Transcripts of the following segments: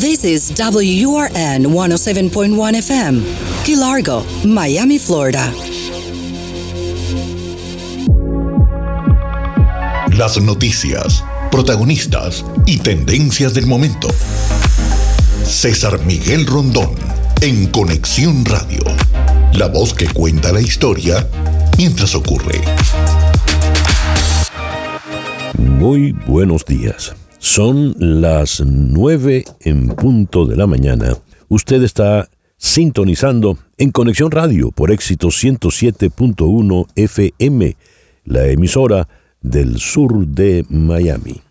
This is WURN 107.1 FM, Key Largo, Miami, Florida. Las noticias, protagonistas y tendencias del momento. César Miguel Rondón, en Conexión Radio. La voz que cuenta la historia mientras ocurre. Muy buenos días. Son las nueve en punto de la mañana. Usted está sintonizando en Conexión Radio por éxito 107.1 FM, la emisora del sur de Miami.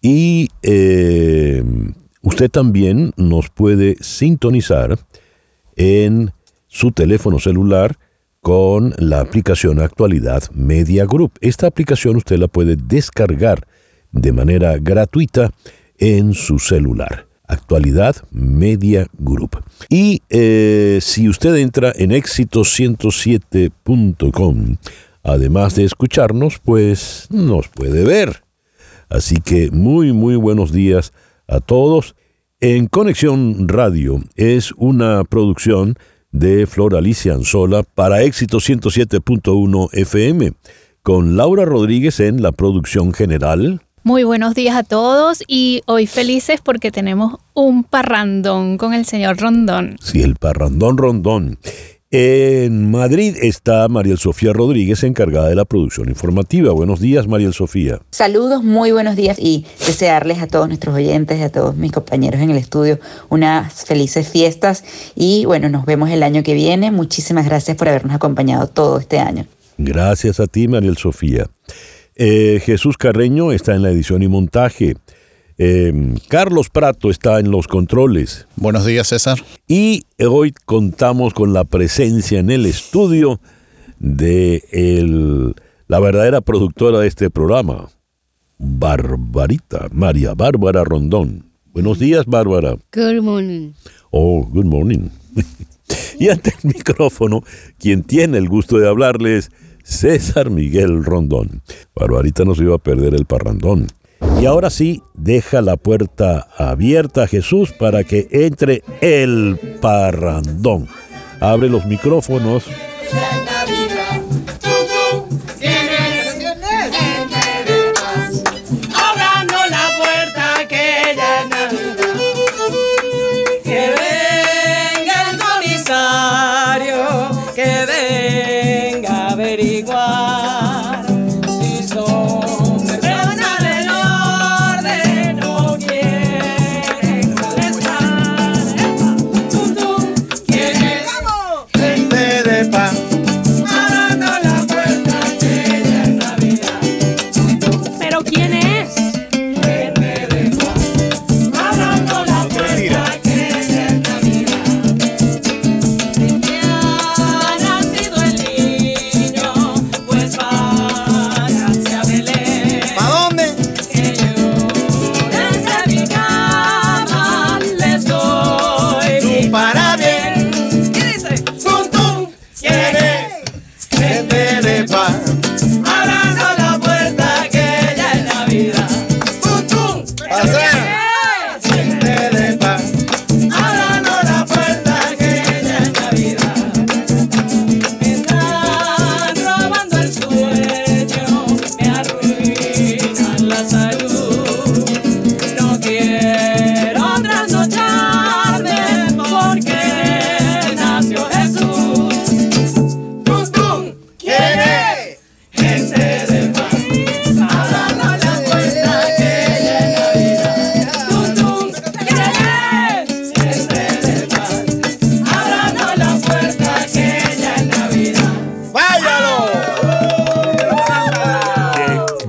Y eh, usted también nos puede sintonizar en su teléfono celular con la aplicación Actualidad Media Group. Esta aplicación usted la puede descargar de manera gratuita en su celular. Actualidad Media Group. Y eh, si usted entra en éxito107.com, además de escucharnos, pues nos puede ver. Así que muy, muy buenos días a todos. En Conexión Radio es una producción de Flor Alicia Anzola para éxito 107.1 FM, con Laura Rodríguez en la producción general. Muy buenos días a todos y hoy felices porque tenemos un parrandón con el señor Rondón. Sí, el parrandón Rondón. En Madrid está María Sofía Rodríguez, encargada de la producción informativa. Buenos días, María Sofía. Saludos, muy buenos días y desearles a todos nuestros oyentes y a todos mis compañeros en el estudio unas felices fiestas y bueno, nos vemos el año que viene. Muchísimas gracias por habernos acompañado todo este año. Gracias a ti, María Sofía. Eh, Jesús Carreño está en la edición y montaje. Eh, Carlos Prato está en los controles. Buenos días, César. Y hoy contamos con la presencia en el estudio de el, la verdadera productora de este programa, Barbarita, María Bárbara Rondón. Buenos días, Bárbara. Good morning. Oh, good morning. y ante el micrófono, quien tiene el gusto de hablarles, César Miguel Rondón. Barbarita nos iba a perder el parrandón. Y ahora sí, deja la puerta abierta a Jesús para que entre el parrandón. Abre los micrófonos.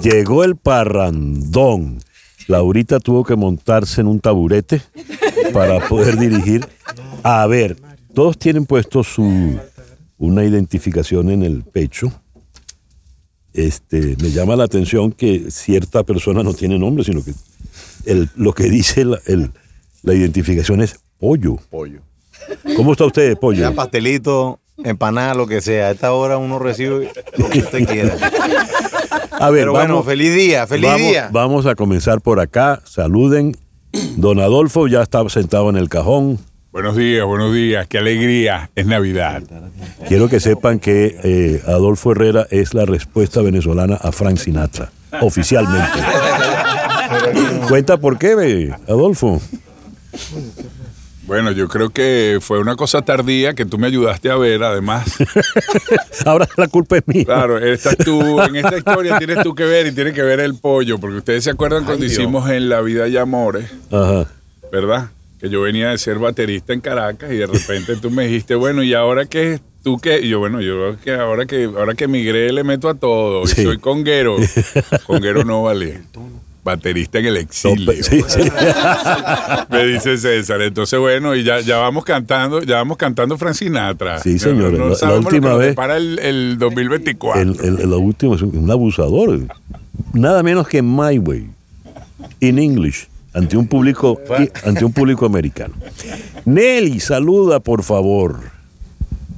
Llegó el parrandón. Laurita tuvo que montarse en un taburete para poder dirigir. A ver, todos tienen puesto su una identificación en el pecho. Este, me llama la atención que cierta persona no tiene nombre, sino que el, lo que dice la, el- la identificación es pollo. Pollo. ¿Cómo está usted, pollo? Ya pastelito, empanada, lo que sea. A esta hora uno recibe lo que usted quiera. A ver, Pero bueno, feliz día, feliz vamos, día. Vamos a comenzar por acá. Saluden Don Adolfo ya estaba sentado en el cajón. Buenos días, buenos días. Qué alegría. Es Navidad. Quiero que sepan que eh, Adolfo Herrera es la respuesta venezolana a Frank Sinatra, oficialmente. Cuenta por qué, Adolfo. Bueno, yo creo que fue una cosa tardía que tú me ayudaste a ver, además. Ahora la culpa es mía. Claro, estás tú, en esta historia tienes tú que ver y tienes que ver el pollo, porque ustedes se acuerdan cuando hicimos en La Vida y Amores, Ajá. ¿verdad? Que yo venía de ser baterista en Caracas y de repente tú me dijiste, bueno, ¿y ahora qué? ¿Tú qué? Y yo, bueno, yo que ahora que ahora que migré le meto a todo. Sí. Y soy conguero. Conguero no vale. Baterista en el exilio. Sí, sí. Me dice César. Entonces, bueno, y ya, ya vamos cantando, ya vamos cantando Frank Sinatra. Sí, señor. La- la última vez- depara el, el 2024. El, el- el último es un, un abusador. Nada menos que My Way. In English. Ante un público, ante un público americano. Nelly, saluda, por favor.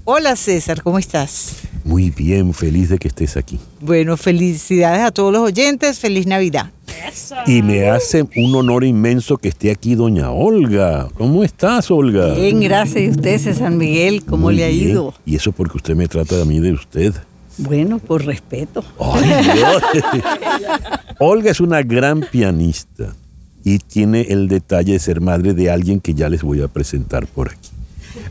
Hola César, ¿cómo estás? Muy bien, feliz de que estés aquí. Bueno, felicidades a todos los oyentes, feliz Navidad. Y me hace un honor inmenso que esté aquí doña Olga. ¿Cómo estás, Olga? Bien, gracias. ¿Y usted, César Miguel? ¿Cómo Muy le ha bien. ido? Y eso porque usted me trata a mí de usted. Bueno, por respeto. Ay, Dios. Olga es una gran pianista y tiene el detalle de ser madre de alguien que ya les voy a presentar por aquí.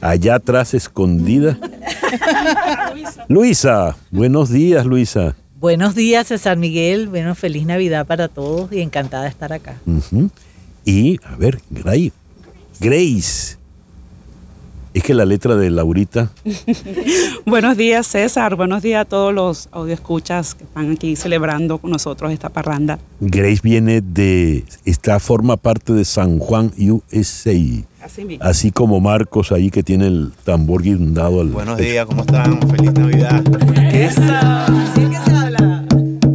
Allá atrás, escondida. Luisa, buenos días, Luisa. Buenos días César Miguel, bueno, feliz Navidad para todos y encantada de estar acá. Y, a ver, Grace. Grace. Es que la letra de Laurita, Buenos días, César. Buenos días a todos los audioescuchas que están aquí celebrando con nosotros esta parranda. Grace viene de, está, forma parte de San Juan USA. Así mismo. Así como Marcos ahí que tiene el tambor guindado al Buenos días, ¿cómo están? Feliz Navidad.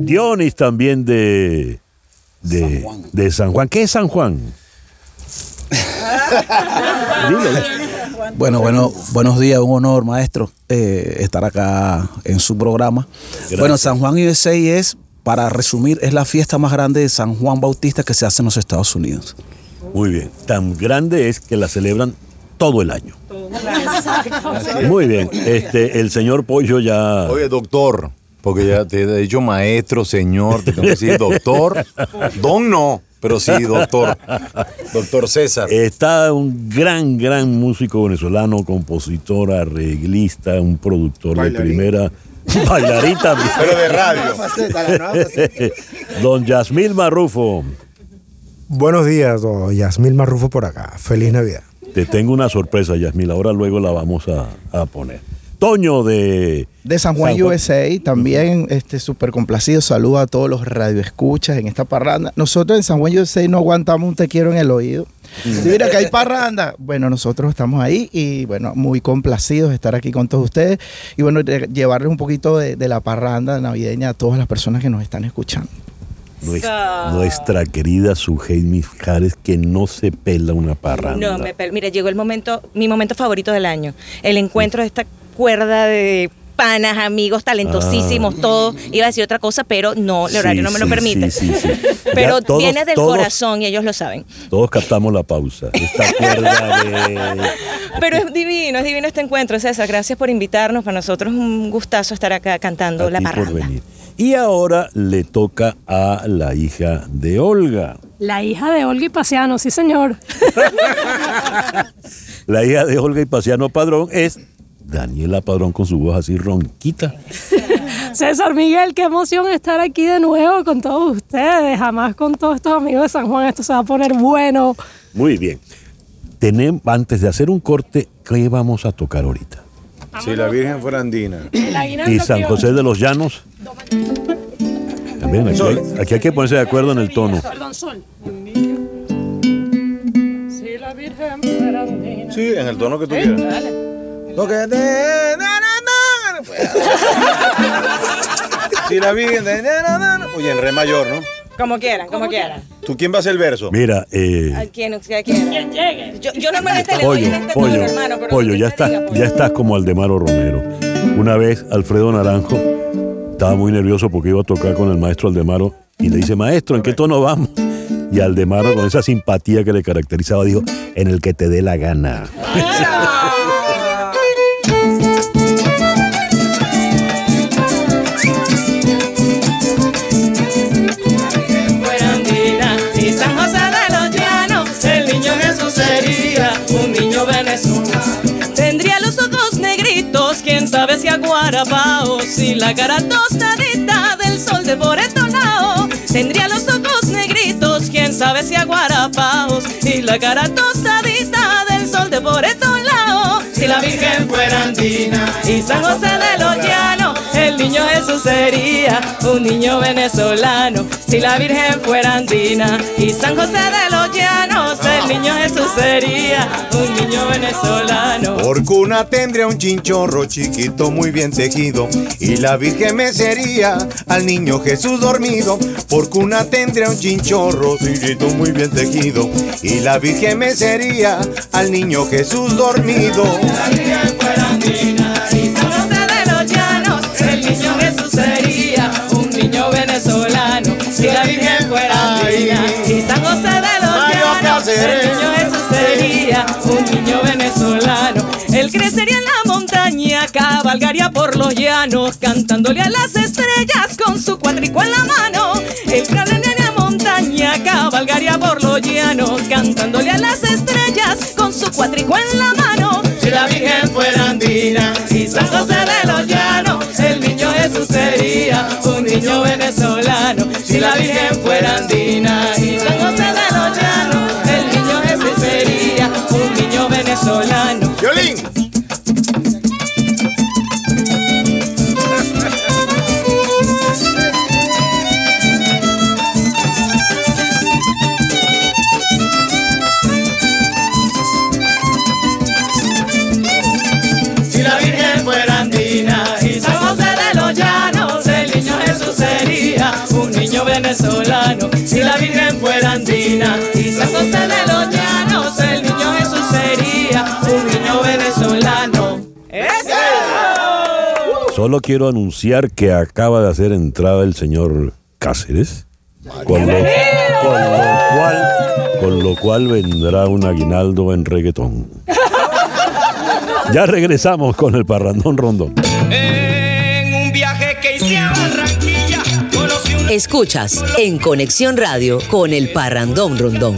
Dionis también de, de, de San Juan. ¿Qué es San Juan? Dilo. Bueno, bueno, buenos días, un honor, maestro, eh, estar acá en su programa. Bueno, San Juan USA es, para resumir, es la fiesta más grande de San Juan Bautista que se hace en los Estados Unidos. Muy bien. Tan grande es que la celebran todo el año. Muy bien. Este, el señor Pollo ya. Oye, doctor, porque ya te he dicho maestro, señor, te tengo que decir doctor. Don no, pero sí, doctor. Doctor César. Está un gran, gran músico venezolano, compositor, arreglista, un productor de primera. Bailarín también. Pero de radio. Don Yasmil Marrufo. Buenos días, don Yasmil Marrufo por acá. Feliz Navidad. Te tengo una sorpresa, Yasmil. Ahora luego la vamos a, a poner. Toño de. De San Juan, San Juan. USA, también este súper complacido. Saludo a todos los radioescuchas en esta parranda. Nosotros en San Juan, USA no aguantamos un te quiero en el oído. Si mira que hay parranda, bueno, nosotros estamos ahí y bueno, muy complacidos de estar aquí con todos ustedes y bueno, llevarles un poquito de, de la parranda navideña a todas las personas que nos están escuchando. Nuestra, nuestra querida Sujei Mijares, que no se pela una parranda. No, me pel- mira, llegó el momento, mi momento favorito del año. El encuentro de esta cuerda de panas, amigos, talentosísimos, Ah. todo. Iba a decir otra cosa, pero no, el horario Sí, no me lo sí, permite. sí. Pero todos- viene del todos- corazón y ellos lo saben. Todos captamos la pausa. Esta cuerda de. Pero es divino, es divino este encuentro, César. Gracias por invitarnos. Para nosotros es un gustazo estar acá cantando a la ti por parranda. venir. Y ahora le toca a la hija de Olga. La hija de Olga y Paciano, sí señor. La hija de Olga y Paciano Padrón es Daniela Padrón con su voz así ronquita. César Miguel, qué emoción estar aquí de nuevo con todos ustedes. Jamás con todos estos amigos de San Juan. Esto se va a poner bueno. Muy bien. Tenemos, antes de hacer un corte, ¿qué vamos a tocar ahorita? Si la Virgen fuera andina. Y San José de los Llanos. Ven, aquí, hay, aquí hay que ponerse de acuerdo en el tono. Perdón, sol. Si la Virgen fuera andina. Sí, en el tono que tú quieras. Dale. Lo que te- Si la Virgen. Oye, en re mayor, ¿no? Como quieran, como quieran. ¿Tú quién va a hacer el verso? Mira, eh, ¿A quién usted quiera? Yo, yo normalmente le doy pollo, en este pollo, tono, hermano, pero pollo, ya estás, ya estás como Aldemaro Romero. Una vez Alfredo Naranjo estaba muy nervioso porque iba a tocar con el maestro Aldemaro y le dice, maestro, ¿en qué tono vamos? Y Aldemaro, con esa simpatía que le caracterizaba, dijo, en el que te dé la gana. sabe si la cara tostadita del sol de Boretonao. Tendría los ojos negritos, quién sabe si aguarapaos y la cara tostadita del sol de Boretonao. Si la Virgen fuera andina y San José de los Llanos, el niño Jesús sería un niño venezolano. Si la Virgen fuera andina y San José de los Llanos, el niño Jesús sería un niño venezolano. Por cuna tendría un chinchorro chiquito muy bien tejido y la Virgen me sería al niño Jesús dormido. Por cuna tendría un chinchorro chiquito muy bien tejido y la Virgen me sería al niño Jesús dormido. La Virgen fuera cabalgaría por los llanos, cantándole a las estrellas con su cuatrico en la mano. Cabalgaría en la montaña, cabalgaría por los llanos, cantándole a las estrellas con su cuatrico en la mano. Si la Virgen fuera andina y San José de los Llanos, el niño Jesús sería un niño venezolano. Si la Virgen fuera andina venezolano. Si la Virgen fuera andina y San José de los Llanos, el niño Jesús sería un niño venezolano. ¡Eso! Solo quiero anunciar que acaba de hacer entrada el señor Cáceres. Con lo, con lo cual, con lo cual vendrá un aguinaldo en reggaetón. Ya regresamos con el parrandón rondón. Escuchas en Conexión Radio con el Parrandón Rondón.